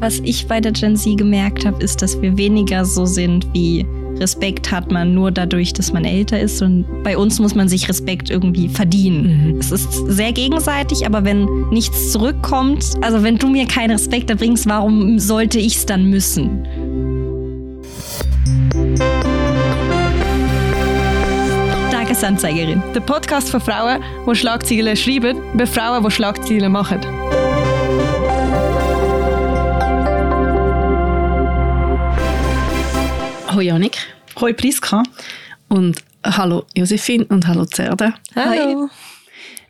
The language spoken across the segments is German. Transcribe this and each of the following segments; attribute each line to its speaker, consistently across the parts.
Speaker 1: Was ich bei der Gen Z gemerkt habe, ist, dass wir weniger so sind wie Respekt hat man nur dadurch, dass man älter ist. Und bei uns muss man sich Respekt irgendwie verdienen. Mhm. Es ist sehr gegenseitig, aber wenn nichts zurückkommt, also wenn du mir keinen Respekt erbringst, warum sollte ich es dann müssen?
Speaker 2: Tagesanzeigerin. Der Podcast für Frauen, die Schlagzeilen schreiben, über Frauen, die Schlagzeilen machen.
Speaker 3: Hallo Janik.
Speaker 2: Hallo Priska.
Speaker 3: Und hallo Josephine und hallo Zerda.
Speaker 2: Hallo.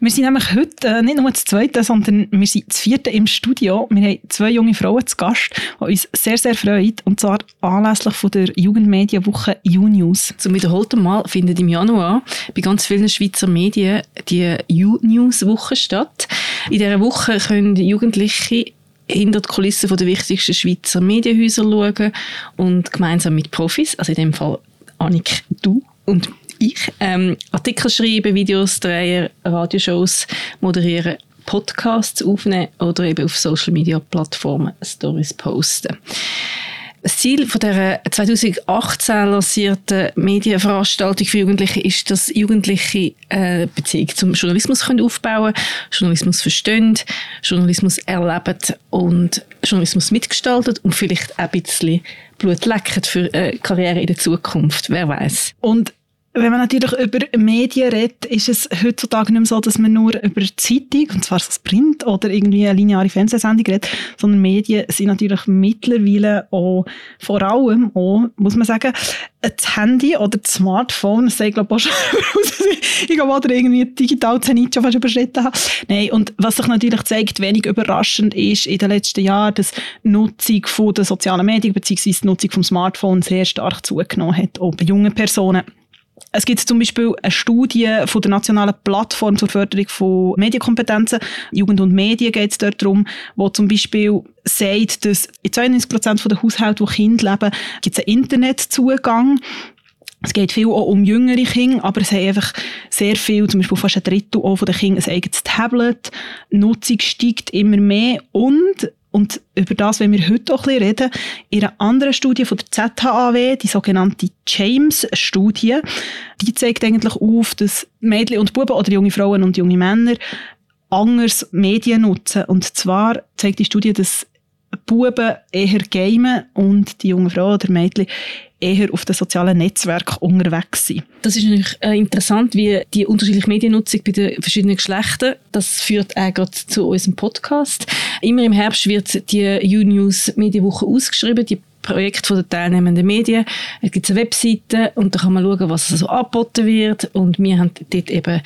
Speaker 2: Wir sind nämlich heute äh, nicht nur das Zweite, sondern wir sind das Vierte im Studio. Wir haben zwei junge Frauen zu Gast, die uns sehr, sehr freuen. Und zwar anlässlich von der Jugendmedienwoche U-News.
Speaker 3: Zum wiederholten Mal findet im Januar bei ganz vielen Schweizer Medien die U-News-Woche statt. In dieser Woche können Jugendliche hinter die Kulissen der wichtigsten Schweizer Medienhäuser schauen und gemeinsam mit Profis, also in dem Fall Annik, du und ich, ähm, Artikel schreiben, Videos drehen, Radioshows moderieren, Podcasts aufnehmen oder eben auf Social Media Plattformen Stories posten. Das Ziel von der 2018 lancierten Medienveranstaltung für Jugendliche ist, dass Jugendliche eine Beziehung zum Journalismus können aufbauen können, Journalismus verstehen, Journalismus erleben und Journalismus mitgestalten und vielleicht auch ein bisschen Blut lecken für eine Karriere in der Zukunft. Wer weiß?
Speaker 2: Und wenn man natürlich über Medien redet, ist es heutzutage nicht mehr so, dass man nur über Zeitung, und zwar das Print oder irgendwie eine lineare Fernsehsendung redet, sondern Medien sind natürlich mittlerweile auch, vor allem auch, muss man sagen, das Handy oder das Smartphone, das ich glaube auch schon ich glaube, oder irgendwie digital Zenit schon fast überschritten habe. Nein, und was sich natürlich zeigt, wenig überraschend ist in den letzten Jahren, dass die Nutzung von den sozialen Medien bzw. die Nutzung vom Smartphone sehr stark zugenommen hat, auch bei jungen Personen. Es gibt zum Beispiel eine Studie von der Nationalen Plattform zur Förderung von Medienkompetenzen. Jugend und Medien geht es dort darum, wo zum Beispiel sagt, dass in 92 Prozent der Haushalte, wo Kinder leben, gibt es einen Internetzugang. Es geht viel auch um jüngere Kinder, aber es haben einfach sehr viel, zum Beispiel fast ein Drittel auch von den Kindern ein eigenes Tablet. Die Nutzung steigt immer mehr und und über das wollen wir heute auch ein bisschen reden. In einer anderen Studie von der ZHAW, die sogenannte James-Studie, die zeigt eigentlich auf, dass Mädchen und Buben oder junge Frauen und junge Männer anders Medien nutzen. Und zwar zeigt die Studie, dass Buben eher gamen und die jungen Frauen oder Mädchen eher auf den sozialen Netzwerken unterwegs sind.
Speaker 3: Das ist natürlich äh, interessant, wie die unterschiedliche Mediennutzung bei den verschiedenen Geschlechtern, das führt auch gerade zu unserem Podcast. Immer im Herbst wird die U-News Medienwoche ausgeschrieben, die Projekt von den teilnehmenden Medien. Es gibt eine Webseite und da kann man schauen, was so angeboten wird. Und wir haben dort eben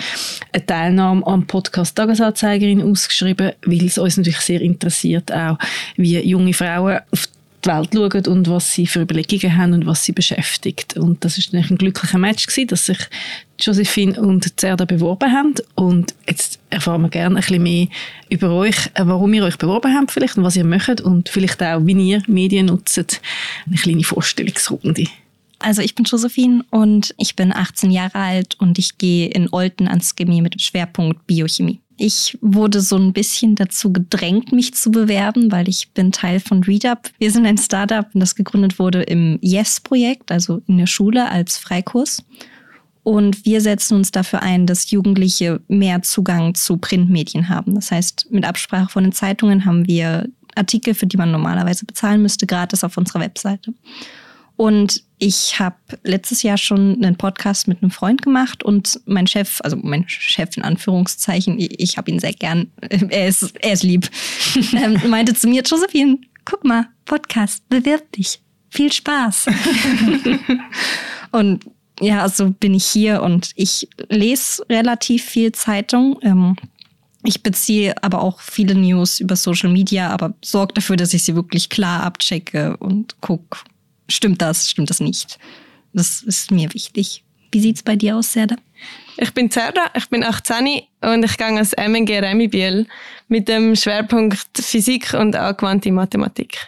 Speaker 3: eine Teilnahme am Podcast Tagesanzeigerin ausgeschrieben, weil es uns natürlich sehr interessiert, auch wie junge Frauen auf die Welt schauen und was sie für Überlegungen haben und was sie beschäftigt. Und das ist ein glücklicher Match gewesen, dass sich Josephine und Zerda beworben haben. Und jetzt erfahren wir gerne ein bisschen mehr über euch, äh, warum ihr euch beworben habt vielleicht und was ihr möchtet und vielleicht auch, wie ihr Medien nutzt. Eine kleine Vorstellungsrunde.
Speaker 1: Also ich bin Josephine und ich bin 18 Jahre alt und ich gehe in Olten ans Chemie mit dem Schwerpunkt Biochemie. Ich wurde so ein bisschen dazu gedrängt, mich zu bewerben, weil ich bin Teil von ReadUp. Wir sind ein Startup, das gegründet wurde im Yes-Projekt, also in der Schule als Freikurs. Und wir setzen uns dafür ein, dass Jugendliche mehr Zugang zu Printmedien haben. Das heißt, mit Absprache von den Zeitungen haben wir Artikel, für die man normalerweise bezahlen müsste, gratis auf unserer Webseite. Und ich habe letztes Jahr schon einen Podcast mit einem Freund gemacht und mein Chef, also mein Chef in Anführungszeichen, ich, habe ihn sehr gern, er ist, er ist lieb, ähm, meinte zu mir, Josephine, guck mal, Podcast, bewirb dich. Viel Spaß. und ja, so bin ich hier und ich lese relativ viel Zeitung. Ähm, ich beziehe aber auch viele News über Social Media, aber sorge dafür, dass ich sie wirklich klar abchecke und gucke, stimmt das, stimmt das nicht. Das ist mir wichtig. Wie sieht es bei dir aus, Serda?
Speaker 4: Ich bin Serda, ich bin 18 und ich gehe als MNG Remibiel mit dem Schwerpunkt Physik und angewandte Mathematik.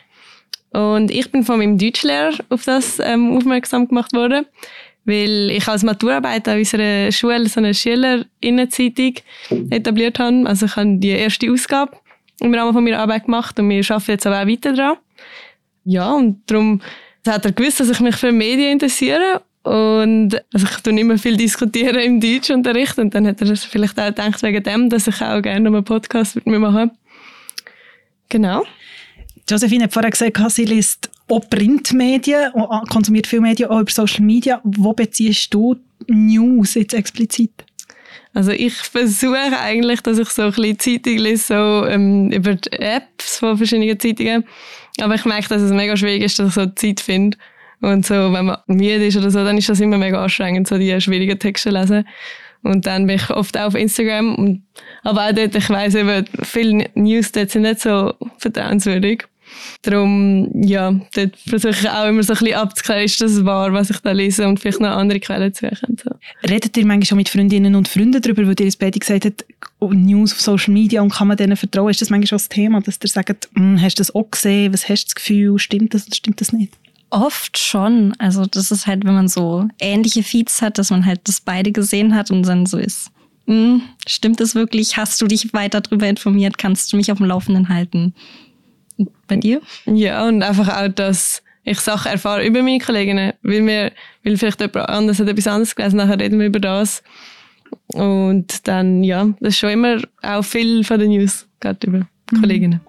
Speaker 4: Und ich bin von meinem Deutschlehrer auf das ähm, aufmerksam gemacht worden, weil ich als Maturarbeit an unserer Schule so eine Schülerinnenzeitung etabliert habe. Also ich habe die erste Ausgabe im Rahmen von meiner Arbeit gemacht und wir arbeiten jetzt aber auch weiter daran. Ja, und darum hat er gewusst, dass ich mich für Medien interessiere und also ich tue immer viel diskutieren im Deutschunterricht und dann hat er vielleicht auch gedacht wegen dem, dass ich auch gerne einen Podcast mit mir mache. Genau.
Speaker 2: Josephine hat vorher gesagt, sie liest auch Printmedien, und konsumiert viel Medien auch über Social Media. Wo beziehst du News jetzt explizit?
Speaker 4: Also ich versuche eigentlich, dass ich so ein bisschen Zeitung lese, so ähm, über die Apps von verschiedenen Zeitungen. Aber ich merke, dass es mega schwierig ist, dass ich so Zeit finde. Und so, wenn man müde ist oder so, dann ist das immer mega anstrengend, so die schwierigen Texte lesen. Und dann bin ich oft auch auf Instagram. Aber auch dort, ich weiss eben, viele News dort sind nicht so vertrauenswürdig. Darum, ja, dort versuche ich auch immer so ein bisschen abzuklären, ist das wahr, was ich da lese und vielleicht noch andere Quellen zu suchen. So.
Speaker 2: Redet ihr manchmal schon mit Freundinnen und Freunden darüber, weil ihr es beide gesagt habt, News auf Social Media und kann man denen vertrauen? Ist das manchmal schon das Thema, dass ihr sagt, hm, hast du das auch gesehen, was hast du das Gefühl, stimmt das oder stimmt das nicht?
Speaker 1: Oft schon. Also das ist halt, wenn man so ähnliche Feeds hat, dass man halt das beide gesehen hat und dann so ist. Hm, stimmt das wirklich? Hast du dich weiter darüber informiert? Kannst du mich auf dem Laufenden halten? Bei dir?
Speaker 4: Ja, und einfach auch, dass ich Sachen erfahre über meine Kolleginnen, weil mir, weil vielleicht jemand anderes hat etwas anderes gelesen, nachher reden wir über das. Und dann, ja, das ist schon immer auch viel von den News, gerade über mhm. Kolleginnen.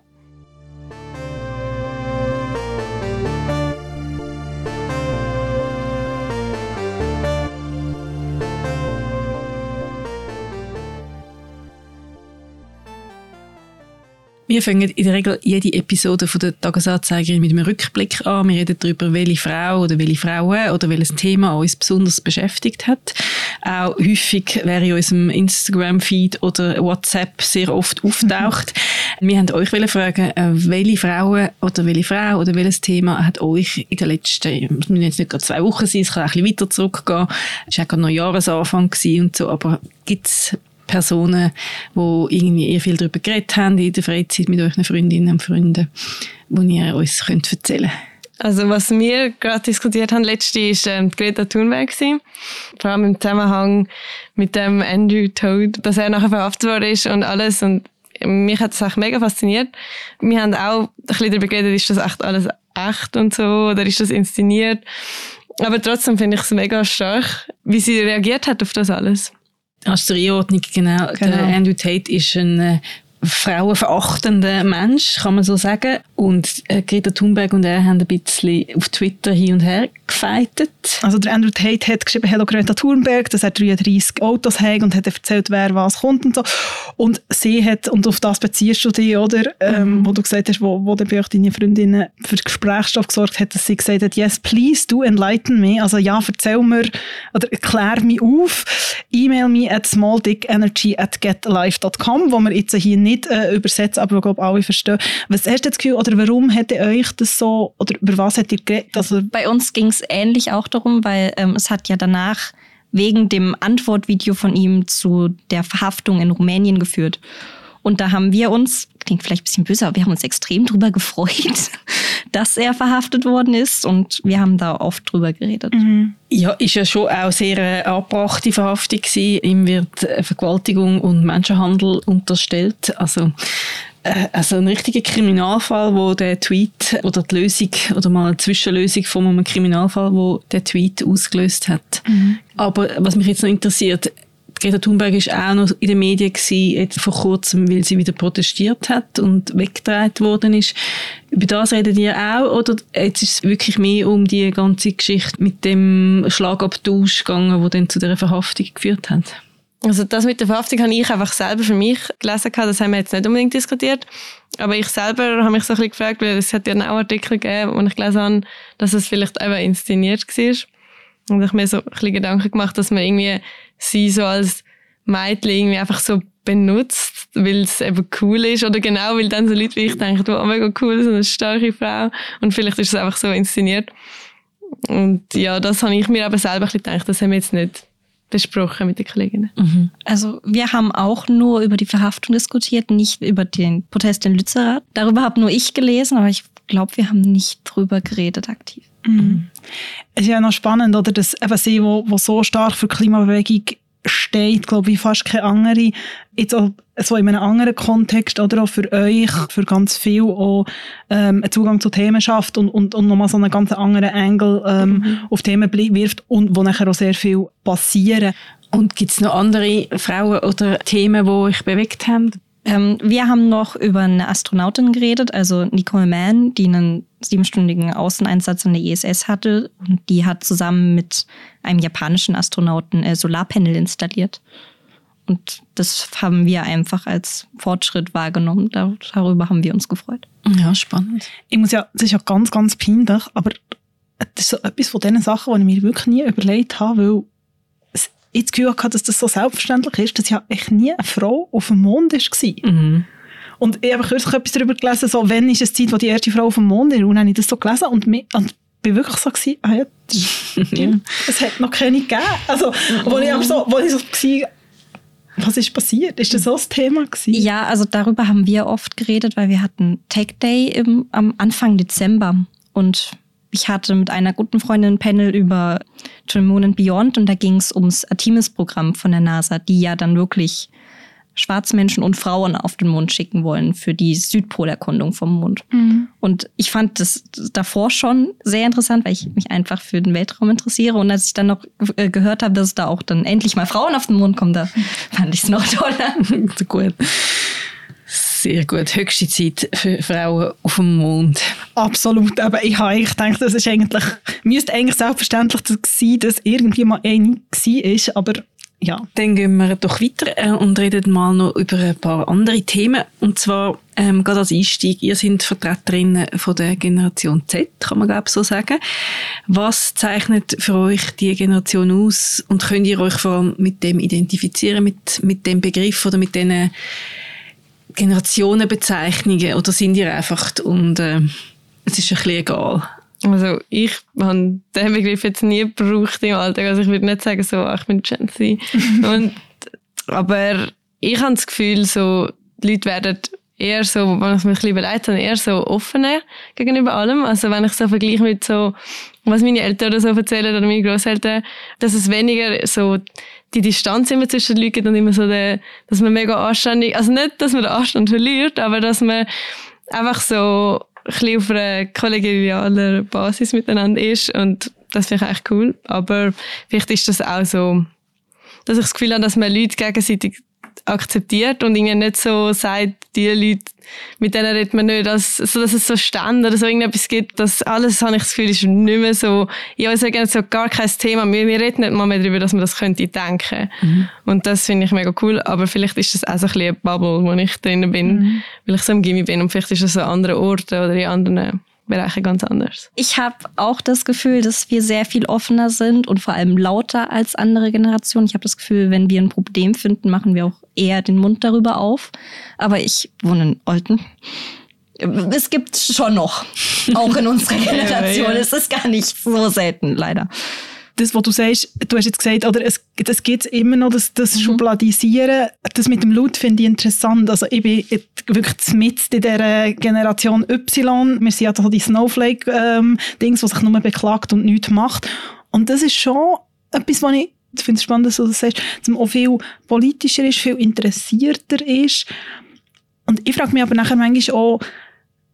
Speaker 3: Wir fangen in der Regel jede Episode von der Tagesanzeigerin mit einem Rückblick an. Wir reden darüber, welche Frau oder welche Frauen oder welches Thema uns besonders beschäftigt hat. Auch häufig, wer in unserem Instagram-Feed oder WhatsApp sehr oft auftaucht. Wir haben euch fragen, äh, welche Frauen oder welche Frau oder welches Thema hat euch in den letzten, es müssen jetzt nicht gerade zwei Wochen sein, es kann auch ein bisschen weiter zurückgehen. Es war auch gerade noch Jahresanfang und so, aber gibt es Personen, wo irgendwie ihr viel darüber geredet haben in der Freizeit mit euren Freundinnen und Freunden, wo ihr uns könnt erzählen
Speaker 4: Also was wir gerade diskutiert haben letzte war ähm, Greta Thunberg Vor allem im Zusammenhang mit dem Andrew Toad, dass er nachher verhaftet worden ist und alles und mich hat das auch mega fasziniert. Wir haben auch ein bisschen darüber geredet, ist das echt alles echt und so oder ist das inszeniert. Aber trotzdem finde ich es mega stark, wie sie reagiert hat auf das alles.
Speaker 3: Als zur Einordnung, genau. genau. Der Andrew Tate ist ein äh, frauenverachtender Mensch, kann man so sagen. Und äh, Greta Thunberg und er haben ein bisschen auf Twitter hin und her gefeitet.
Speaker 2: Also der Andrew Tate hat geschrieben, Hello Greta Thunberg, dass er 33 Autos hat und hat erzählt, wer was kommt und so. Und sie hat, und auf das beziehst du dich, oder? Ähm, mhm. wo du gesagt hast, wo, wo dann bei euch deine Freundinnen für Gesprächsstoff gesorgt hat, dass sie gesagt hat, yes, please do enlighten me. Also ja, erzähl mir, oder erklär mich auf. E-mail me at smalldickenergy at getalife.com, wo wir jetzt hier nicht äh, übersetzen, aber ich glaube, alle verstehen. Was hast du das Gefühl, oder warum hätte euch das so, oder über was hat ihr geredet?
Speaker 1: Also, Bei uns ging es ähnlich auch darum, weil ähm, es hat ja danach wegen dem Antwortvideo von ihm zu der Verhaftung in Rumänien geführt. Und da haben wir uns, klingt vielleicht ein bisschen böse, aber wir haben uns extrem drüber gefreut, dass er verhaftet worden ist und wir haben da oft drüber geredet. Mhm.
Speaker 3: Ja, ist ja schon auch sehr eine abbrachte Verhaftung gewesen. Ihm wird Vergewaltigung und Menschenhandel unterstellt. Also äh, also ein richtiger Kriminalfall, wo der Tweet oder die Lösung oder mal eine Zwischenlösung von einem Kriminalfall, wo der Tweet ausgelöst hat. Mhm. Aber was mich jetzt noch interessiert, Greta Thunberg ist auch noch in den Medien gewesen, jetzt vor kurzem, weil sie wieder protestiert hat und weggedreht worden ist. Über das redet ihr auch oder jetzt ist es wirklich mehr um die ganze Geschichte mit dem Schlagabtausch gegangen, wo dann zu der Verhaftung geführt hat?
Speaker 4: Also das mit der Verhaftung habe ich einfach selber für mich gelesen. Das haben wir jetzt nicht unbedingt diskutiert. Aber ich selber habe mich so ein bisschen gefragt, weil es hat ja auch Artikel gegeben, wo ich gelesen habe, dass es vielleicht einfach inszeniert war. Und ich mir so ein bisschen Gedanken gemacht, dass man irgendwie sie so als Mädchen irgendwie einfach so benutzt, weil es eben cool ist. Oder genau, weil dann so Leute wie ich denken, oh, mega cool, so eine starke Frau. Und vielleicht ist es einfach so inszeniert. Und ja, das habe ich mir aber selber ein bisschen gedacht, das haben wir jetzt nicht besprochen mit den Kolleginnen.
Speaker 1: Mhm. Also wir haben auch nur über die Verhaftung diskutiert, nicht über den Protest in Lützerath. Darüber habe nur ich gelesen, aber ich glaube, wir haben nicht drüber geredet aktiv.
Speaker 2: Mhm. Es ist ja noch spannend, oder, dass eben sie, wo, wo so stark für Klimabewegung steht, glaube ich, fast keine andere, jetzt auch so in einem anderen Kontext oder auch für euch, für ganz viel auch ähm, einen Zugang zu Themen schafft und, und, und nochmal so einen ganz anderen Angle ähm, mhm. auf Themen wirft und wo nachher auch sehr viel passieren.
Speaker 3: Und gibt es noch andere Frauen oder Themen, die euch bewegt haben?
Speaker 1: Ähm, wir haben noch über eine Astronautin geredet, also Nicole Mann, die einen siebenstündigen Außeneinsatz an der ISS hatte. Und die hat zusammen mit einem japanischen Astronauten äh, Solarpanel installiert. Und das haben wir einfach als Fortschritt wahrgenommen. darüber haben wir uns gefreut.
Speaker 3: Ja, spannend.
Speaker 2: Ich muss ja, das ist ja ganz, ganz peinlich, aber das ist so etwas von diesen Sachen, die ich mir wirklich nie überlegt habe, weil ich das Gefühl hatte, dass das so selbstverständlich ist, dass ja echt nie eine Frau auf dem Mond war. Mhm. Und ich habe kürzlich etwas darüber gelesen, so, wann ist es Zeit, wo die erste Frau auf dem Mond ist. Und dann habe ich das so gelesen und, mich, und bin wirklich so gewesen, ah ja, es hat noch keine gegeben. Also, wo ich aber so, wo ich so war, was ist passiert? Ist das so das Thema gewesen?
Speaker 1: Ja, also darüber haben wir oft geredet, weil wir hatten Tech Day im, am Anfang Dezember und ich hatte mit einer guten Freundin ein Panel über To the Moon and Beyond und da ging es ums Artemis-Programm von der NASA, die ja dann wirklich Schwarzmenschen und Frauen auf den Mond schicken wollen für die Südpolerkundung vom Mond. Mhm. Und ich fand das davor schon sehr interessant, weil ich mich einfach für den Weltraum interessiere. Und als ich dann noch äh, gehört habe, dass da auch dann endlich mal Frauen auf den Mond kommen, da fand ich es noch toller.
Speaker 3: gut. Sehr gut. Höchste Zeit für Frauen auf dem Mond.
Speaker 2: Absolut. Aber ich habe eigentlich gedacht, das ist eigentlich, müsste eigentlich selbstverständlich sein, dass irgendwie mal eine war. Aber ja.
Speaker 3: Dann gehen wir doch weiter äh, und reden mal noch über ein paar andere Themen. Und zwar, ähm, gerade als Einstieg, ihr seid Vertreterinnen von der Generation Z, kann man glaube so sagen. Was zeichnet für euch die Generation aus und könnt ihr euch vor allem mit dem identifizieren, mit, mit dem Begriff oder mit diesen Generationenbezeichnungen oder sind ihr einfach und äh, es ist ein bisschen egal?
Speaker 4: Also ich habe diesen Begriff jetzt nie gebraucht im Alltag. Also ich würde nicht sagen, so, ach, ich bin Gen Z. und, aber ich habe das Gefühl, so, die Leute werden eher so, wenn ich mir ein bisschen überlegt habe, eher so offener gegenüber allem. Also wenn ich so vergleiche mit so, was meine Eltern so erzählen oder meine Großeltern, dass es weniger so die Distanz immer zwischen den Leuten gibt und immer so der, dass man mega anständig, also nicht, dass man den Anstand verliert, aber dass man einfach so ein bisschen auf einer kollegialer Basis miteinander ist und das finde ich echt cool. Aber vielleicht ist das auch so, dass ich das Gefühl habe, dass man Leute gegenseitig akzeptiert und irgendwie nicht so sagt, die Leute, mit denen redet man nicht, dass, so, dass es so Stand oder so irgendetwas gibt, dass alles, habe ich das Gefühl, ist nicht mehr so, ja, es ist so gar kein Thema. Wir, wir reden nicht mal mehr darüber, dass man das könnte denken. Mhm. Und das finde ich mega cool, aber vielleicht ist das auch so ein bisschen eine Bubble, wo ich drinnen bin, mhm. weil ich so im Gimmi bin und vielleicht ist es an anderen Orten oder in anderen Bereiche ganz anders.
Speaker 1: Ich habe auch das Gefühl, dass wir sehr viel offener sind und vor allem lauter als andere Generationen. Ich habe das Gefühl, wenn wir ein Problem finden, machen wir auch eher den Mund darüber auf. Aber ich wohne in Olten. Es gibt schon noch, auch in unserer Generation. ja, ja. Es ist gar nicht so selten, leider
Speaker 2: das, was du sagst, du hast jetzt gesagt, oder es, das gibt es immer noch, das, das mhm. Schubladisieren, das mit dem Laut finde ich interessant. Also ich bin wirklich mit in dieser Generation Y. Wir sind ja so die Snowflake-Dings, ähm, die sich nur beklagt und nichts macht. Und das ist schon etwas, was ich, ich finde es spannend, dass du das sagst, dass man auch viel politischer ist, viel interessierter ist. Und ich frage mich aber nachher manchmal auch,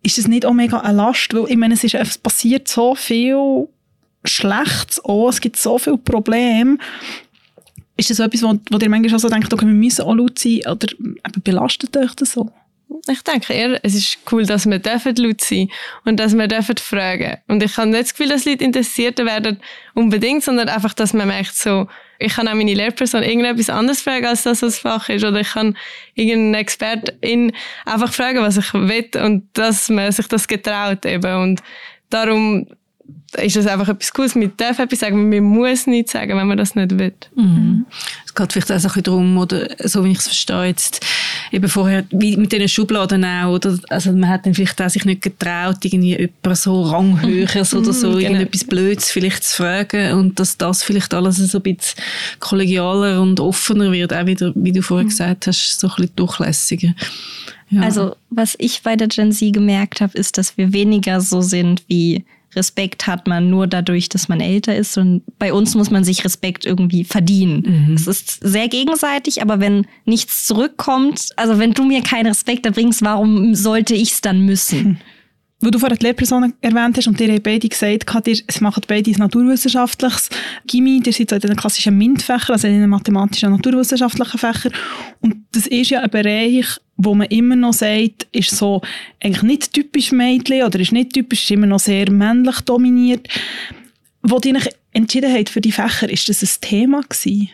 Speaker 2: ist es nicht auch mega eine Last? Weil ich meine, es, ist, es passiert so viel Schlechtes an, es gibt so viele Probleme. Ist das so etwas, wo, wo ihr manchmal auch denkt, okay, wir müssen auch laut sein, oder eben belastet euch das so?
Speaker 4: Ich denke eher, es ist cool, dass wir dürfen laut sein und dass wir dürfen fragen. Und ich habe nicht das Gefühl, dass Leute interessierter werden unbedingt, sondern einfach, dass man merkt so, ich kann auch meine Lehrperson irgendetwas anderes fragen, als das, was Fach ist. Oder ich kann irgendeinen Expertin einfach fragen, was ich will und dass man sich das getraut eben. Und darum ist das einfach etwas Cooles. Man darf etwas sagen, man muss nichts sagen, wenn man das nicht will.
Speaker 3: Mhm. Es geht vielleicht auch ein bisschen darum, oder so wie ich es verstehe jetzt, eben vorher, wie mit diesen Schubladen auch, oder, also man hat dann vielleicht auch sich nicht getraut, irgendwie jemanden so ranghöheres mhm. oder so, genau. irgendetwas Blödes vielleicht zu fragen und dass das vielleicht alles so ein bisschen kollegialer und offener wird, auch wieder, wie du vorher mhm. gesagt hast, so ein bisschen durchlässiger.
Speaker 1: Ja. Also, was ich bei der Gen Z gemerkt habe, ist, dass wir weniger so sind wie Respekt hat man nur dadurch, dass man älter ist. Und bei uns muss man sich Respekt irgendwie verdienen. Es ist sehr gegenseitig, aber wenn nichts zurückkommt, also wenn du mir keinen Respekt erbringst, warum sollte ich es dann müssen?
Speaker 2: Wo du vorhin die Lehrperson erwähnt hast und ihr habt beide gesagt, ihr, es machen beide ein naturwissenschaftliches Gimmi, ihr seid so in den klassischen MINT-Fächern, also in den mathematischen naturwissenschaftlichen Fächern. Und das ist ja ein Bereich, wo man immer noch sagt, ist so eigentlich nicht typisch Mädchen oder ist nicht typisch, ist immer noch sehr männlich dominiert. Wo euch entschieden habt für die Fächer, ist das ein Thema gewesen?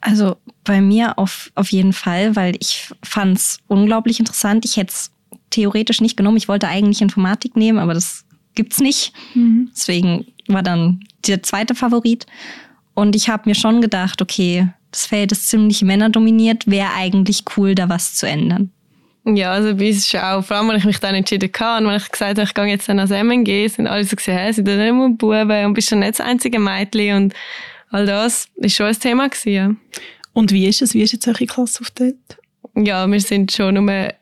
Speaker 1: Also bei mir auf, auf jeden Fall, weil ich fand es unglaublich interessant. Ich hätte es theoretisch nicht genommen. Ich wollte eigentlich Informatik nehmen, aber das gibt's nicht. Deswegen war dann der zweite Favorit. Und ich habe mir schon gedacht, okay, das Feld ist ziemlich männerdominiert, wäre eigentlich cool, da was zu ändern.
Speaker 4: Ja, also bei uns ist auch, vor allem, als ich mich dann entschieden habe, und wenn ich gesagt habe, ich gehe jetzt dann ans MNG, sind alle so gesagt, hey, sind da nicht nur Buben und bist schon nicht das einzige Mädchen und all das ist schon ein Thema gewesen, ja.
Speaker 2: Und wie ist es? Wie ist jetzt eure Klasse auf dort?
Speaker 4: Ja, wir sind schon nur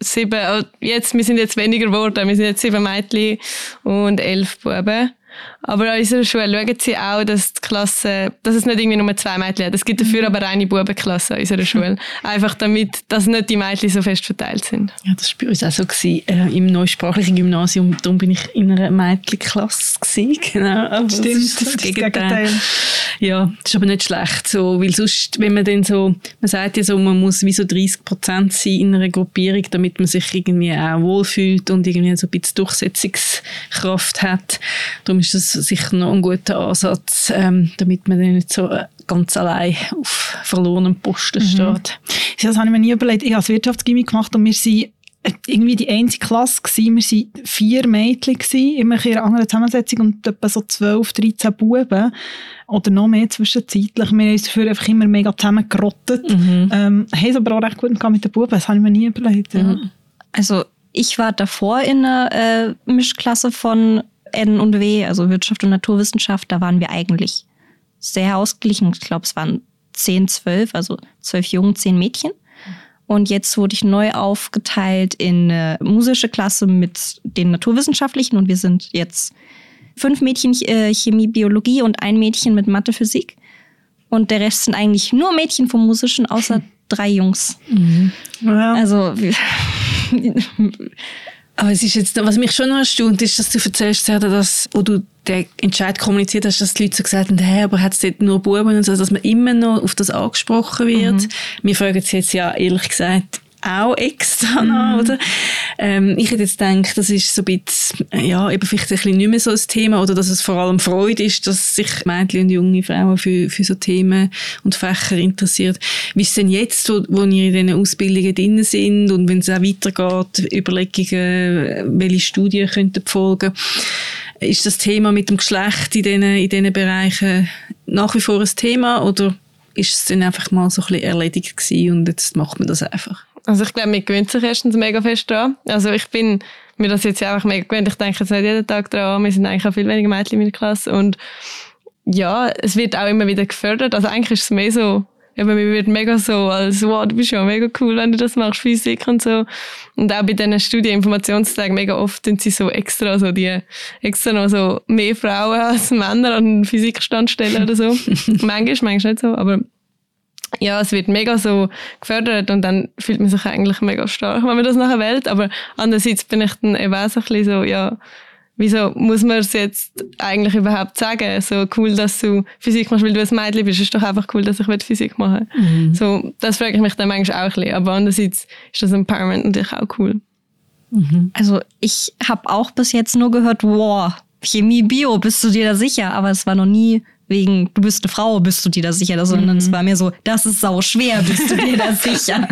Speaker 4: sieben, oh, jetzt, wir sind jetzt weniger geworden, wir sind jetzt sieben Mädchen und elf Buben. Aber an unserer Schule schauen sie auch, dass die Klasse, dass es nicht irgendwie nur zwei Mädchen hat. Es gibt dafür aber eine Bubenklasse an unserer Schule. Einfach damit, dass nicht die Mädchen so fest verteilt sind.
Speaker 3: Ja, das war bei uns auch so. Gewesen. Äh, Im neusprachlichen Gymnasium, darum bin ich in einer Mädchenklasse. Gewesen. Genau. Aber das ist das, Gegenteil. Ja, das ist aber nicht schlecht. So, weil sonst, wenn man dann so, man sagt ja so, man muss wie so 30 Prozent sein in einer Gruppierung, damit man sich irgendwie auch wohlfühlt und irgendwie so ein bisschen Durchsetzungskraft hat. Darum ist das sicher noch ein guter Ansatz, ähm, damit man dann nicht so äh, ganz allein auf verlorenem Posten steht.
Speaker 2: Das habe ich mir nie überlegt. Ich habe das Wirtschaftsgymnasium gemacht und wir sind irgendwie die einzige Klasse gewesen. Wir waren vier Mädchen gewesen, immer in einer anderen Zusammensetzung und etwa so 12, 13 Buben. Oder noch mehr zwischenzeitlich. Wir haben uns dafür einfach immer mega zusammengerottet. Ähm, haben es aber auch recht gut mit den Buben. Das habe ich mir nie überlegt. Ja.
Speaker 1: Also ich war davor in einer äh, Mischklasse von N und W, also Wirtschaft und Naturwissenschaft. Da waren wir eigentlich sehr ausgeglichen. Ich glaube, es waren 10, 12, also 12 Jungen, 10 Mädchen. Und jetzt wurde ich neu aufgeteilt in eine musische Klasse mit den naturwissenschaftlichen und wir sind jetzt fünf Mädchen äh, Chemie, Biologie und ein Mädchen mit Mathe, Physik. Und der Rest sind eigentlich nur Mädchen vom musischen, außer drei Jungs.
Speaker 2: Ja.
Speaker 1: Also
Speaker 3: Aber es ist jetzt, was mich schon noch erstaunt, ist, dass du erzählst, dass, wo du den Entscheid kommuniziert hast, dass die Leute so gesagt haben, hey, aber hat es dort nur Buben und so, dass man immer noch auf das angesprochen wird. Wir fragen es jetzt ja ehrlich gesagt auch extra noch, oder? Ähm, ich hätte jetzt gedacht, das ist so ein bisschen, ja, eben vielleicht ein bisschen nicht mehr so ein Thema, oder dass es vor allem Freude ist, dass sich Mädchen und junge Frauen für, für so Themen und Fächer interessiert. Wie ist es denn jetzt, wo, wo ihr in diesen Ausbildungen drin sind und wenn es auch weitergeht, Überlegungen, welche Studien könnten folgen? Ist das Thema mit dem Geschlecht in diesen, in diesen Bereichen nach wie vor ein Thema oder ist es dann einfach mal so ein bisschen erledigt gewesen und jetzt macht man das einfach?
Speaker 4: Also ich glaube, man gewöhnt sich erstens mega fest dran. Also ich bin mir das jetzt ja einfach mega gewöhnt. Ich denke jetzt nicht jeden Tag dran. Wir sind eigentlich auch viel weniger Mädchen in meiner Klasse. Und ja, es wird auch immer wieder gefördert. Also eigentlich ist es mehr so, eben, mir wird mega so, als wow, du bist ja mega cool, wenn du das machst, Physik und so. Und auch bei diesen Studieninformationstagen mega oft sind sie so extra, so die, extra noch so mehr Frauen als Männer an den Physikstand stellen oder so. manchmal, manchmal nicht so, aber ja, es wird mega so gefördert und dann fühlt man sich eigentlich mega stark, wenn man das nachher wählt. Aber andererseits bin ich dann eben auch so ein bisschen so, ja, wieso muss man es jetzt eigentlich überhaupt sagen? So cool, dass du Physik machst, weil du ein Mädchen bist. Es ist doch einfach cool, dass ich Physik machen will. So, das frage ich mich dann manchmal auch ein bisschen. Aber andererseits ist das Empowerment natürlich auch cool.
Speaker 1: Also ich habe auch bis jetzt nur gehört, wow, Chemie, Bio, bist du dir da sicher? Aber es war noch nie wegen, du bist eine Frau, bist du dir da sicher? Sondern es war mir so, das ist sau schwer, bist du dir da sicher?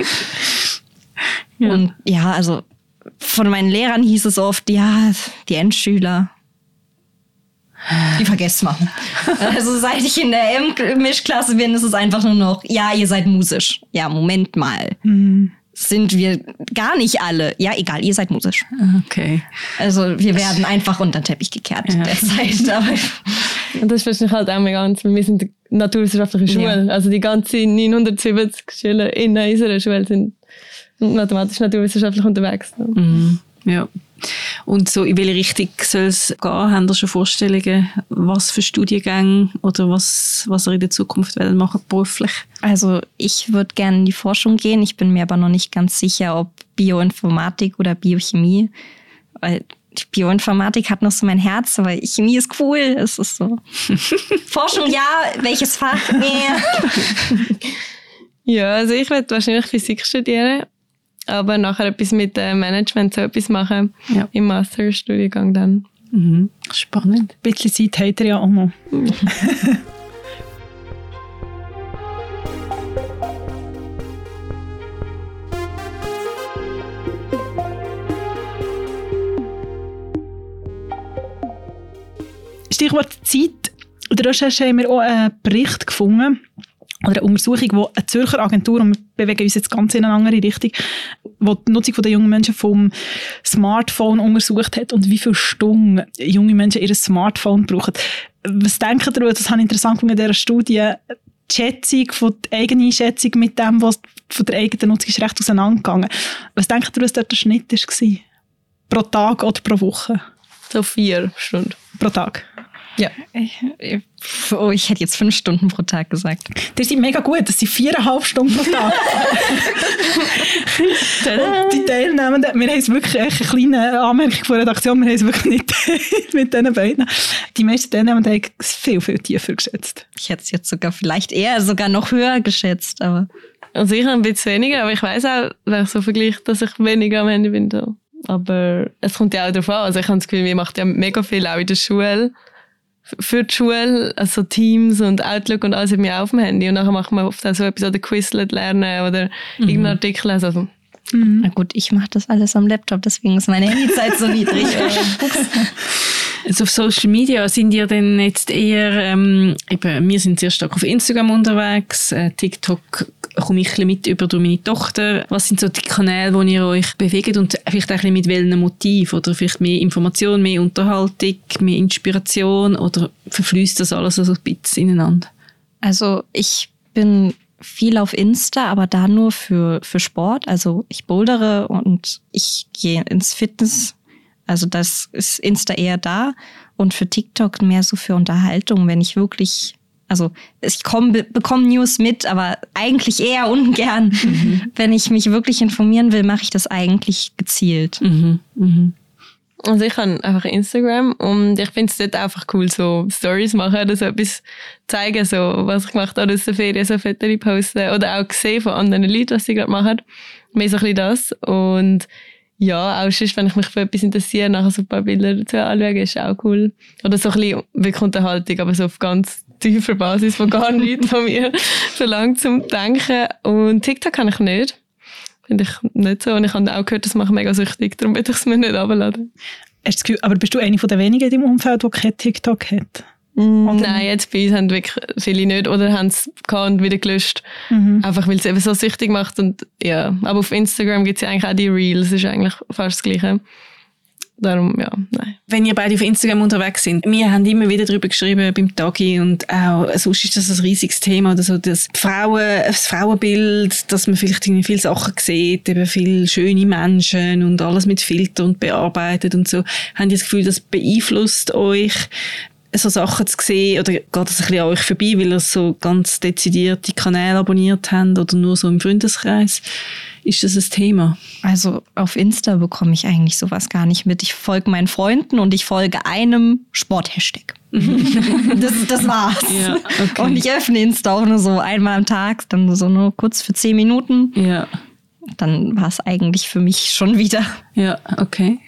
Speaker 1: Und ja, also von meinen Lehrern hieß es oft, ja, die Endschüler, die vergesst man. Also seit ich in der M-Mischklasse bin, ist es einfach nur noch, ja, ihr seid musisch. Ja, Moment mal. Sind wir gar nicht alle. Ja, egal, ihr seid musisch.
Speaker 3: Okay.
Speaker 1: Also wir werden einfach unter den Teppich gekehrt
Speaker 3: Ja.
Speaker 1: derzeit. Aber
Speaker 4: Und das verstehe ich halt auch mega ganz, weil wir sind eine naturwissenschaftliche Schule. Also die ganzen 970 Schüler in unserer Schule sind mathematisch naturwissenschaftlich unterwegs.
Speaker 3: Mhm. Ja. Und so, in welche Richtung soll es gehen? Haben ihr schon Vorstellungen, was für Studiengänge oder was, was ihr in der Zukunft wollt machen beruflich?
Speaker 1: Also ich würde gerne in die Forschung gehen. Ich bin mir aber noch nicht ganz sicher, ob Bioinformatik oder Biochemie. Weil die Bioinformatik hat noch so mein Herz, aber Chemie ist cool. Es ist so. Forschung ja, welches Fach? Nee.
Speaker 4: Ja, also ich werde wahrscheinlich Physik studieren, aber nachher etwas mit äh, Management so etwas machen
Speaker 3: Ja.
Speaker 4: im Masterstudiengang dann.
Speaker 3: Mhm. Spannend.
Speaker 2: Ein bisschen Zeit hat er ja auch noch. Stichwort Zeit. In der Recherche haben wir auch einen Bericht gefunden, oder eine Untersuchung, wo eine Zürcher Agentur, und wir bewegen uns jetzt ganz in eine andere Richtung, wo die Nutzung der jungen Menschen vom Smartphone untersucht hat und wie viele Stunden junge Menschen ihr Smartphone brauchen. Was denken ihr, das habe ich interessant gefunden in dieser Studie, die Schätzung, von der eigenen Schätzung mit dem, was von der eigenen Nutzung ist recht auseinandergegangen. Was denkt ihr, was dort der Schnitt war? Pro Tag oder pro Woche?
Speaker 4: So vier Stunden.
Speaker 2: Pro Tag.
Speaker 4: Ja.
Speaker 1: Oh, ich hätte jetzt fünf Stunden pro Tag gesagt.
Speaker 2: Das sind mega gut, das sind viereinhalb Stunden pro Tag. Und die Teilnehmenden, wir haben es wirklich echt eine kleine Anmerkung von der Redaktion, wir haben es wirklich nicht mit diesen beiden. Die meisten Teilnehmenden haben es viel, viel tiefer geschätzt.
Speaker 1: Ich hätte es jetzt sogar vielleicht eher sogar noch höher geschätzt, aber
Speaker 4: Also ich habe ein bisschen weniger, aber ich weiß auch, wenn ich so vergleiche, dass ich weniger am Handy bin. Aber es kommt ja auch darauf an. Also ich habe das Gefühl, wir machen ja mega viel auch in der Schule. Für die Schule, also Teams und Outlook und alles auch auf dem Handy. Und nachher machen wir oft auch so etwas oder Quizlet lernen oder irgendeinen Artikel. Also,
Speaker 1: na gut, ich mache das alles am Laptop, deswegen ist meine Handyzeit so niedrig.
Speaker 3: Also auf Social Media sind ihr denn jetzt eher, ähm, eben, wir sind sehr stark auf Instagram unterwegs, äh, TikTok komme ich ein mit über meine Tochter. Was sind so die Kanäle, wo ihr euch bewegt und vielleicht auch ein bisschen mit welchem Motiv oder vielleicht mehr Information, mehr Unterhaltung, mehr Inspiration oder verfließt das alles so ein bisschen ineinander?
Speaker 1: Also ich bin viel auf Insta, aber da nur für, für Sport. Also ich bouldere und ich gehe ins Fitness. Also das ist Insta eher da und für TikTok mehr so für Unterhaltung, wenn ich wirklich, also ich komm, be- bekomme News mit, aber eigentlich eher ungern. Wenn ich mich wirklich informieren will, mache ich das eigentlich gezielt.
Speaker 3: Mhm. Mhm.
Speaker 4: also ich habe einfach Instagram und ich finde es dort einfach cool, so Stories machen oder so etwas zeigen, so was ich gemacht habe aus der Ferien, so Fotos posten oder auch gesehen von anderen Leuten, was sie gerade machen. Mehr so ein bisschen das. Und ja, auch sonst, wenn ich mich für etwas interessiere, nachher so ein paar Bilder dazu anschauen, ist auch cool. Oder so ein bisschen wirklich Unterhaltung, aber so auf ganz tiefer Basis, wo gar nichts von mir verlangt zum Denken. Und TikTok kann ich nicht. Finde ich nicht so. Und ich habe auch gehört, das macht mega süchtig, darum will ich es mir nicht runterladen.
Speaker 2: Hast du das Gefühl, aber bist du eine von den wenigen in deinem Umfeld, die kein TikTok hat?
Speaker 4: Nein, jetzt bei uns haben wirklich viele nicht oder haben es und wieder gelöscht. Einfach weil es eben so süchtig macht. Und, ja. Aber auf Instagram gibt es ja eigentlich auch die Reels, ist eigentlich fast das Gleiche. Darum, ja, nein.
Speaker 3: Wenn ihr beide auf Instagram unterwegs sind, wir haben immer wieder darüber geschrieben beim Tagi und auch sonst ist das ein riesiges Thema, oder so das Frauen, das Frauenbild, dass man vielleicht irgendwie viele Sachen sieht, eben viele schöne Menschen und alles mit Filter und bearbeitet und so. Habt ihr das Gefühl, das beeinflusst euch, so Sachen zu sehen oder geht das ein bisschen an euch vorbei, weil ihr so ganz dezidiert die Kanäle abonniert habt oder nur so im Freundeskreis? Ist das ein Thema?
Speaker 1: Also auf Insta bekomme ich eigentlich sowas gar nicht mit. Ich folge meinen Freunden und ich folge einem Sport-Hashtag. das, das war's.
Speaker 3: Ja, okay.
Speaker 1: Und ich öffne Insta auch nur so einmal am Tag, dann so nur kurz für zehn Minuten.
Speaker 3: Ja,
Speaker 1: Dann war es eigentlich für mich schon wieder.
Speaker 3: ja, okay.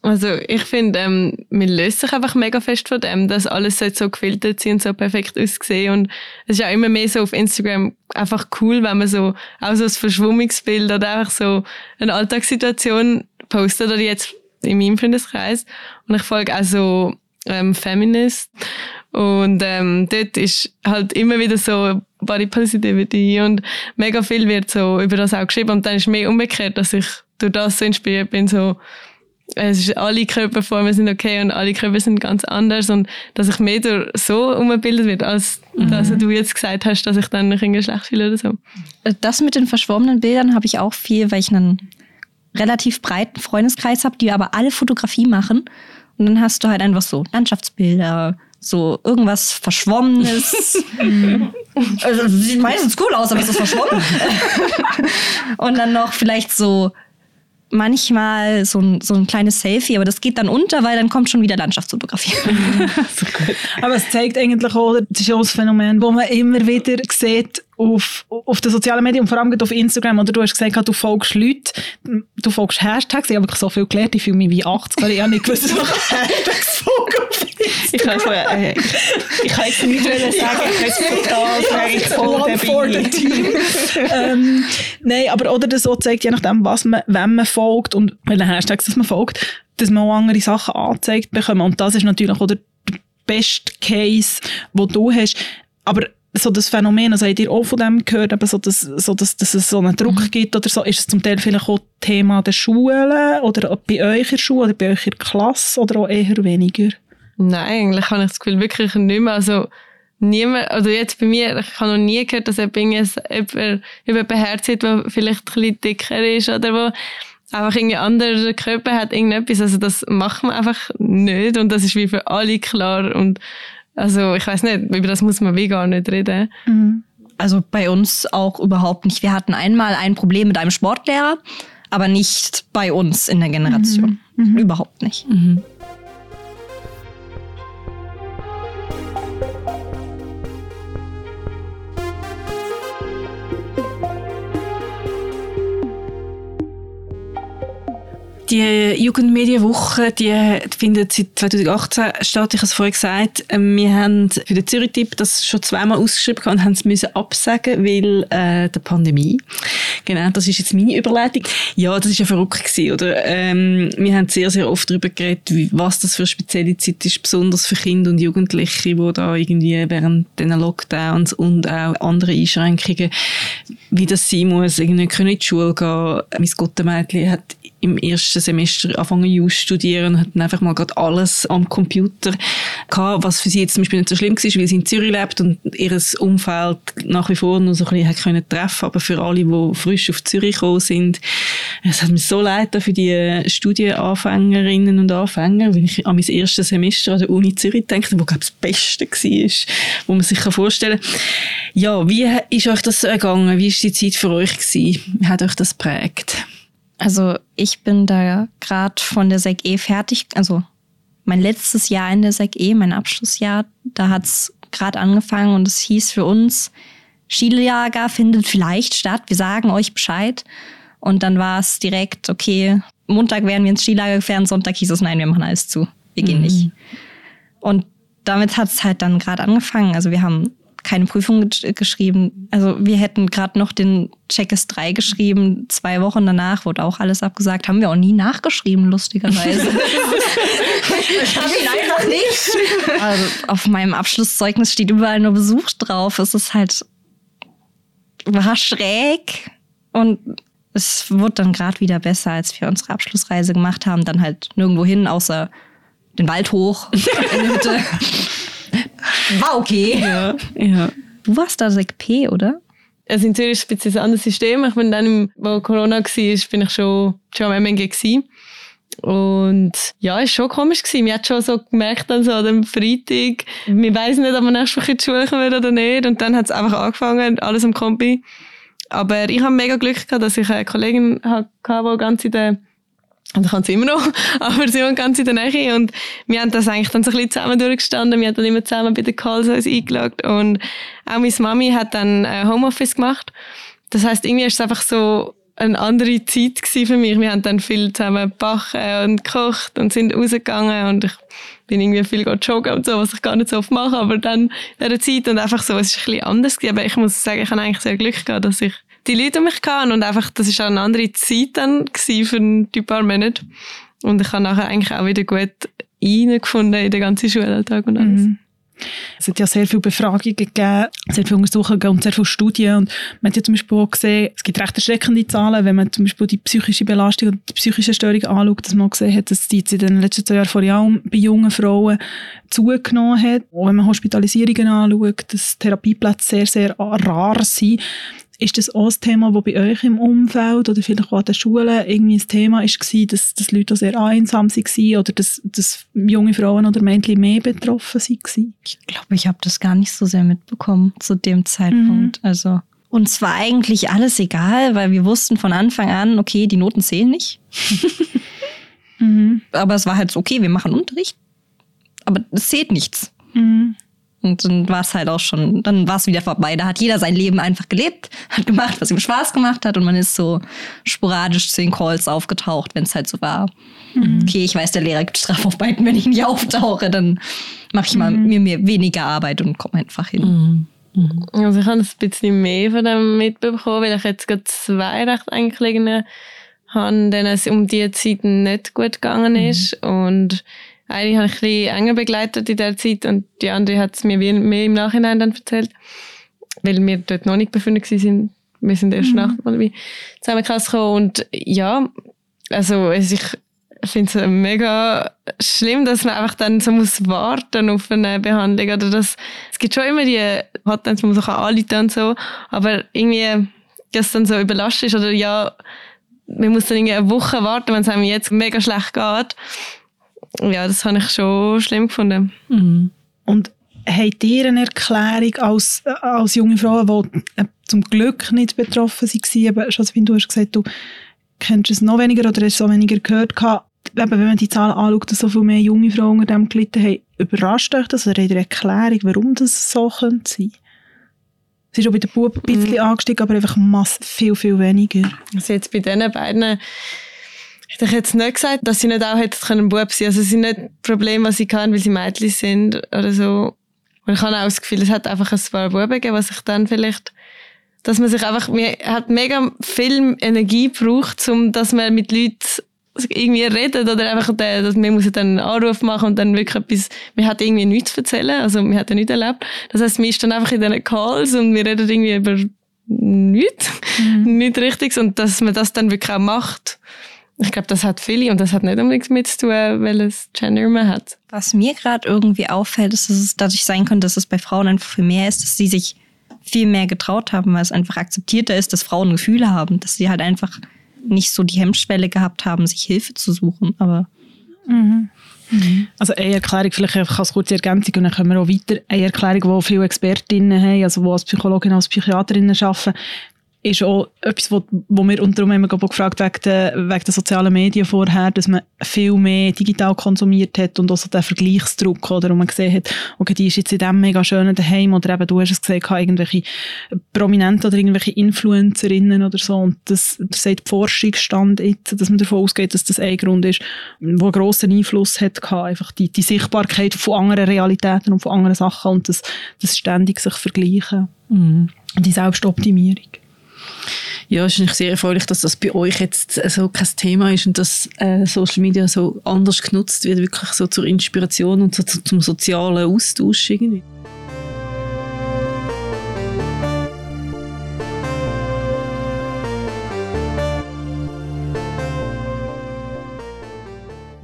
Speaker 4: Also ich finde, ähm, man löst sich einfach mega fest von dem, dass alles so gefiltert sein und so perfekt aussehen. Und es ist auch immer mehr so auf Instagram einfach cool, wenn man so auch so ein Verschwummungsbild oder einfach so eine Alltagssituation postet oder jetzt in meinem Freundeskreis. Und ich folge auch so ähm, Feminist. Und ähm, dort ist halt immer wieder so Body Positivity und mega viel wird so über das auch geschrieben. Und dann ist mehr umgekehrt, dass ich durch das so inspiriert bin, so es ist, alle Körperformen sind okay und alle Körper sind ganz anders und dass ich mehr durch so umgebildet wird, als dass du jetzt gesagt hast, dass ich dann nicht irgendwie schlecht fühle oder so.
Speaker 1: Das mit den verschwommenen Bildern habe ich auch viel, weil ich einen relativ breiten Freundeskreis habe, die aber alle Fotografie machen. Und dann hast du halt einfach so Landschaftsbilder, so irgendwas Verschwommenes. also, sieht meistens cool aus, aber es ist verschwommen. und dann noch vielleicht so manchmal so ein, so ein kleines Selfie, aber das geht dann unter, weil dann kommt schon wieder Landschaftsfotografie.
Speaker 2: aber es zeigt eigentlich auch, das ist auch ein Phänomen, wo man immer wieder sieht, auf, auf den sozialen Medien und vor allem auf Instagram, oder du hast gesagt, du folgst Leute, du folgst Hashtags, ich habe so viel gelernt, ich fühle mich wie 80, weil ich habe nicht gewusst, dass ich Hashtags folge.
Speaker 3: Ich kann, vorher, äh, ich kann jetzt nicht sagen, ich kann jetzt nicht
Speaker 2: One for the team. ähm, Nein, aber oder das so zeigt, je nachdem, was man, wenn man folgt und welchen Hashtags dass man folgt, dass man auch andere Sachen angezeigt bekommt. Und das ist natürlich auch der beste Case, den du hast. Aber so das Phänomen, also habt ihr auch von dem gehört, aber so, dass, so dass, dass es so einen Druck mhm. gibt oder so, ist es zum Teil vielleicht auch Thema der Schulen oder bei euch in der Schule oder bei euch in der Klasse oder auch eher weniger?
Speaker 4: Nein, eigentlich habe ich das Gefühl wirklich nicht mehr, also niemand, also jetzt bei mir, ich habe noch nie gehört, dass jemand, jemand über Herz hat, der vielleicht ein bisschen dicker ist oder wo einfach irgendwie andere Körper hat, irgendetwas, also das macht man einfach nicht und das ist wie für alle klar und also ich weiß nicht, über das muss man wie gar nicht reden.
Speaker 1: Mhm. Also bei uns auch überhaupt nicht. Wir hatten einmal ein Problem mit einem Sportlehrer, aber nicht bei uns in der Generation. Mhm. Mhm. Überhaupt nicht.
Speaker 3: Die Jugendmedienwoche, die findet seit 2018 statt. Ich habe es vorhin gesagt, ähm, wir haben für den Zürich-Tipp das schon zweimal ausgeschrieben und haben es müssen absagen, weil äh, der Pandemie. Genau, das ist jetzt meine Überleitung. Ja, das ist ja verrückt gewesen, oder? Ähm, wir haben sehr, sehr oft darüber geredet, was das für eine spezielle Zeit ist, besonders für Kinder und Jugendliche, die da irgendwie während diesen Lockdowns und auch andere Einschränkungen, wie das sein muss, irgendwie können in die Schule gehen. Mein Gottemädchen hat im ersten Semester anfangen Jus studieren hatten einfach mal gerade alles am Computer gehabt, was für sie jetzt zum Beispiel nicht so schlimm war, weil sie in Zürich lebt und ihr Umfeld nach wie vor nur so ein bisschen können treffen aber für alle, die frisch auf Zürich gekommen sind, es hat mir so leid für die Studienanfängerinnen und Anfänger, wenn ich an mein erstes Semester an der Uni Zürich denke, wo glaube ich das Beste war, wo man sich vorstellen kann. Ja, wie ist euch das gegangen? Wie ist die Zeit für euch gewesen? Hat euch das prägt?
Speaker 1: Also ich bin da gerade von der SEC E fertig, also mein letztes Jahr in der SEC E, mein Abschlussjahr, da hat es gerade angefangen und es hieß für uns, Skilager findet vielleicht statt, wir sagen euch Bescheid. Und dann war es direkt, okay, Montag werden wir ins Skilager gefahren, Sonntag hieß es, nein, wir machen alles zu, wir gehen mhm. nicht. Und damit hat es halt dann gerade angefangen. Also wir haben keine Prüfung geschrieben. Also wir hätten gerade noch den Checkes 3 geschrieben. Zwei Wochen danach wurde auch alles abgesagt. Haben wir auch nie nachgeschrieben, lustigerweise. ich habe ihn einfach nicht. Also auf meinem Abschlusszeugnis steht überall nur Besuch drauf. Es ist halt war schräg und es wurde dann gerade wieder besser, als wir unsere Abschlussreise gemacht haben. Dann halt nirgendwo hin, außer den Wald hoch in der Hütte. War okay.
Speaker 3: Ja, ja.
Speaker 1: Du warst da Sek P, oder?
Speaker 4: Also in Zürich ist es ein anderes System. Ich bin dann, wo Corona war, bin ich schon, schon am MNG gewesen. Und ja, es war schon komisch gewesen. Man hat schon so gemerkt, dann so an dem Freitag, wir weiss nicht, ob wir nächste Woche in die Schule kommen oder nicht. Und dann hat es einfach angefangen, alles am Kombi. Aber ich habe mega Glück gehabt, dass ich eine Kollegin hatte, die ganz in der und ich kann es immer noch, aber sie waren ganz in der Nähe und wir haben das eigentlich dann so ein bisschen zusammen durchgestanden. Wir haben dann immer zusammen bei den Calls uns eingeloggt und auch meine Mami hat dann äh, Homeoffice gemacht. Das heißt irgendwie ist es einfach so eine andere Zeit für mich. Wir haben dann viel zusammen gebacken und gekocht und sind rausgegangen und ich bin irgendwie viel joggen und so, was ich gar nicht so oft mache, aber dann in dieser Zeit und einfach so, es ist ein bisschen anders gewesen. Aber ich muss sagen, ich habe eigentlich sehr Glück gehabt, dass ich die Leute um mich hatten und einfach, das auch eine andere Zeit dann für ein paar Monate. Und ich habe nachher eigentlich auch wieder gut reingefunden in den ganzen Schulalltag und alles. Mhm.
Speaker 2: Es hat ja sehr viele Befragungen gegeben, sehr viele Untersuchungen und sehr viele Studien. Und man hat ja zum Beispiel auch gesehen, es gibt recht erschreckende Zahlen, wenn man zum Beispiel die psychische Belastung und die psychische Störung anschaut, dass man gesehen hat, dass die in den letzten zwei Jahren vor allem bei jungen Frauen zugenommen hat. Und wenn man Hospitalisierungen anschaut, dass Therapieplätze sehr, sehr rar sind. Ist das auch ein Thema, das bei euch im Umfeld oder vielleicht auch an den Schulen irgendwie ein Thema war, dass, dass Leute sehr einsam waren oder dass, dass junge Frauen oder Mädchen mehr betroffen waren?
Speaker 1: Ich glaube, ich habe das gar nicht so sehr mitbekommen zu dem Zeitpunkt. Mhm. Also uns war eigentlich alles egal, weil wir wussten von Anfang an, okay, die Noten zählen nicht. mhm. Aber es war halt so, okay, wir machen Unterricht, aber es zählt nichts. Mhm. Und dann war es halt auch schon, dann war es wieder vorbei. Da hat jeder sein Leben einfach gelebt, hat gemacht, was ihm Spaß gemacht hat und man ist so sporadisch zu den Calls aufgetaucht, wenn es halt so war. Mhm. Okay, ich weiß, der Lehrer gibt Strafe auf beiden, wenn ich nicht auftauche, dann mache ich mal mhm. mir, mir weniger Arbeit und komme einfach hin.
Speaker 4: Mhm. mhm. Also ich habe ein bisschen mehr von dem mitbekommen, weil ich jetzt gerade zwei recht eingelegene habe, denen es um die Zeit nicht gut gegangen mhm. ist und eine habe ich ein bisschen enger begleitet in der Zeit und die andere hat es mir mehr im Nachhinein dann erzählt, weil wir dort noch nicht befunden sind. Wir sind erst mhm. nach der Zusammenklasse gekommen und ja, also ich finde es mega schlimm, dass man einfach dann so muss warten auf eine Behandlung oder das, es gibt schon immer die Hotlines, wo man so anrufen und so, aber irgendwie, dass dann so überlastet ist oder ja, man muss dann irgendwie eine Woche warten, wenn es einem jetzt mega schlecht geht ja, das habe ich schon schlimm gefunden.
Speaker 2: Mhm. Und habt ihr eine Erklärung als, als junge Frau, die äh, zum Glück nicht betroffen waren, aber Josephine, du hast gesagt, du kennst es noch weniger oder hast es so weniger gehört gehabt. Eben, wenn man die Zahlen anschaut, dass so viel mehr junge Frauen unter dem gelitten haben, überrascht euch das oder habt ihr eine Erklärung, warum das so könnte sein? Es ist auch bei den Buben ein bisschen mm. angestiegen, aber einfach mass viel, viel weniger.
Speaker 4: Also jetzt bei diesen beiden ich hätte jetzt nicht gesagt, dass sie nicht auch hätten können Bub sein. Also es sind nicht Probleme, was sie kann, weil sie Mädchen sind oder so. Und ich habe auch das Gefühl, es hat einfach ein paar Buben gegeben, was ich dann vielleicht, dass man sich einfach, mir hat mega viel Energie gebraucht, um, dass man mit Leuten irgendwie redet oder einfach, der, dass man muss dann einen Anruf machen und dann wirklich etwas, man hat irgendwie nichts zu erzählen, also man hat ja nichts erlebt. Das heißt, man ist dann einfach in diesen Calls und wir reden irgendwie über nichts, mhm. nichts Richtiges und dass man das dann wirklich auch macht ich glaube, das hat viele und das hat nicht unbedingt mit zu tun, welches Gender man hat.
Speaker 1: Was mir gerade irgendwie auffällt, ist, dass es dadurch sein könnte, dass es bei Frauen einfach viel mehr ist, dass sie sich viel mehr getraut haben, weil es einfach akzeptierter ist, dass Frauen Gefühle haben, dass sie halt einfach nicht so die Hemmschwelle gehabt haben, sich Hilfe zu suchen. Aber
Speaker 2: mhm. Mhm. Also eine Erklärung, vielleicht einfach als kurze Ergänzung und dann können wir auch weiter. Eine Erklärung, die viele Expertinnen haben, also die als Psychologin, als Psychiaterinnen arbeiten, ist auch etwas, wo, wo wir unter anderem immer gefragt wegen der, wegen der sozialen Medien vorher, dass man viel mehr digital konsumiert hat und auch so den Vergleichsdruck, oder, wo man gesehen hat, okay, die ist jetzt in dem mega schönen daheim, oder eben, du hast es gesehen, irgendwelche Prominente oder irgendwelche Influencerinnen oder so, und das, das sagt die Forschungsstand jetzt, dass man davon ausgeht, dass das ein Grund ist, wo einen grossen Einfluss hat gehabt, einfach die, die Sichtbarkeit von anderen Realitäten und von anderen Sachen und das, das ständig sich vergleichen. Mhm. Die Selbstoptimierung.
Speaker 3: Ja, es ist sehr erfreulich, dass das bei euch jetzt so kein Thema ist und dass äh, Social Media so anders genutzt wird, wirklich so zur Inspiration und so zum sozialen Austausch irgendwie.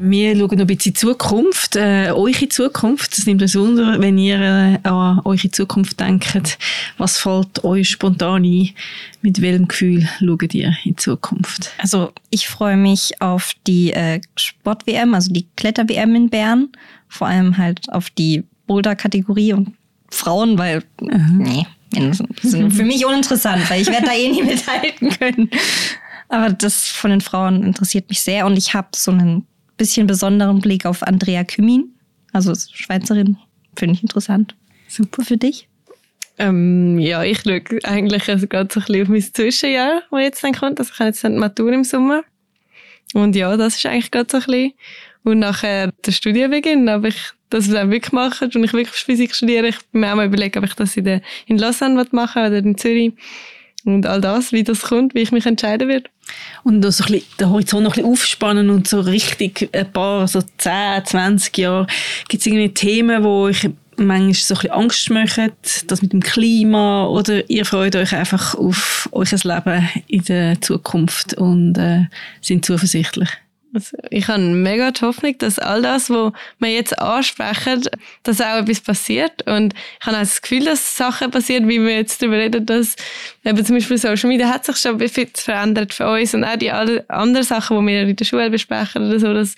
Speaker 3: Wir schauen noch ein bisschen Zukunft, äh, eure Zukunft. Das nimmt uns wunder, wenn ihr äh, an eure Zukunft denkt. Was fällt euch spontan ein? Mit welchem Gefühl schaut ihr in Zukunft?
Speaker 1: Also ich freue mich auf die äh, Sport-WM, also die Kletter-WM in Bern. Vor allem halt auf die Boulder-Kategorie und Frauen, weil, mhm. nee, das sind für mich uninteressant, weil ich werde da eh nie mithalten können. Aber das von den Frauen interessiert mich sehr und ich habe so einen bisschen besonderen Blick auf Andrea Kümin, also Schweizerin, finde ich interessant. Super für dich.
Speaker 4: Ähm, ja, ich schaue eigentlich also gerade so ein bisschen auf mein Zwischenjahr, das jetzt dann kommt. Also ich habe jetzt eine Matur im Sommer. Und ja, das ist eigentlich gerade so ein bisschen. Und nachher der Studienbeginn, ob ich das dann wirklich mache und ich wirklich Physik studiere. Ich bin mir auch mal überlegt, ob ich das in, der, in Lausanne machen oder in Zürich und all das, wie das kommt, wie ich mich entscheiden werde.
Speaker 3: Und so ein bisschen, den Horizont noch ein bisschen aufspannen und so richtig ein paar, so 10, 20 Jahre, gibt es irgendwie Themen, wo euch manchmal so ein bisschen Angst machen, das mit dem Klima oder ihr freut euch einfach auf euer Leben in der Zukunft und äh, sind zuversichtlich?
Speaker 4: Also ich habe mega die Hoffnung, dass all das, was wir jetzt ansprechen, dass auch etwas passiert. Und ich habe auch das Gefühl, dass Sachen passieren, wie wir jetzt darüber reden, dass eben zum Beispiel Social Media hat sich schon viel verändert für uns und auch die anderen Sachen, die wir in der Schule besprechen oder so, dass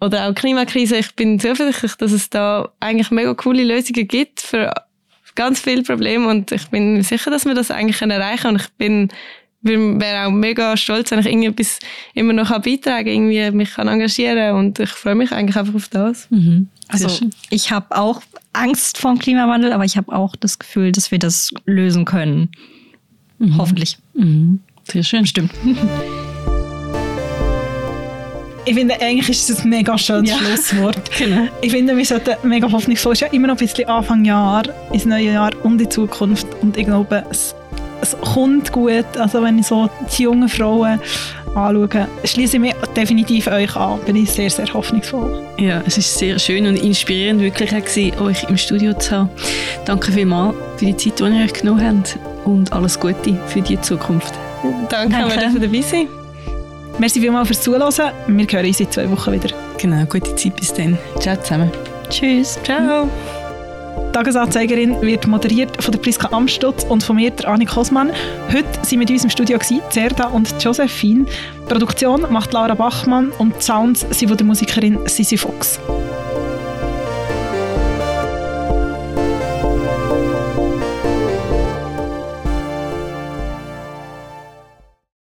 Speaker 4: oder auch Klimakrise. Ich bin zuversichtlich, dass es da eigentlich mega coole Lösungen gibt für ganz viele Probleme und ich bin sicher, dass wir das eigentlich erreichen können. Und ich bin wäre auch mega stolz, wenn ich irgendetwas immer noch beitragen kann, irgendwie mich kann engagieren und ich freue mich eigentlich einfach auf das.
Speaker 1: Mhm. Also ich habe auch Angst vor dem Klimawandel, aber ich habe auch das Gefühl, dass wir das lösen können. Mhm. Hoffentlich.
Speaker 3: Mhm. Sehr schön.
Speaker 1: Stimmt.
Speaker 2: Ich finde, eigentlich ist es ein mega schönes ja. Schlusswort.
Speaker 3: genau.
Speaker 2: Ich finde, wir sollten mega hoffnungsvoll. Es ist ja immer noch ein bisschen Anfang Jahr, ins neue Jahr und die Zukunft. Und ich glaube, es es kommt gut. Also wenn ich so die jungen Frauen anschaue, schließe ich mich definitiv euch an. Bin ich sehr, sehr hoffnungsvoll.
Speaker 3: Ja, es ist sehr schön und inspirierend wirklich gewesen, euch im Studio zu haben. Danke vielmals für die Zeit, die ihr euch genommen habt und alles Gute für die Zukunft.
Speaker 4: Danke, Danke. dass wir dabei sein
Speaker 2: Merci vielmals fürs Zuhören. Wir hören uns in zwei Wochen wieder.
Speaker 3: Genau, gute Zeit bis dann. Ciao zusammen.
Speaker 1: Tschüss.
Speaker 4: Ciao.
Speaker 2: Tagesanzeigerin wird moderiert von der Priska Amstutz und von mir, der Annik Kosmann. Heute sind mit uns im Studio Zerda und Josephine. Die Produktion macht Lara Bachmann und die Sounds sind von der Musikerin Sisi Fox.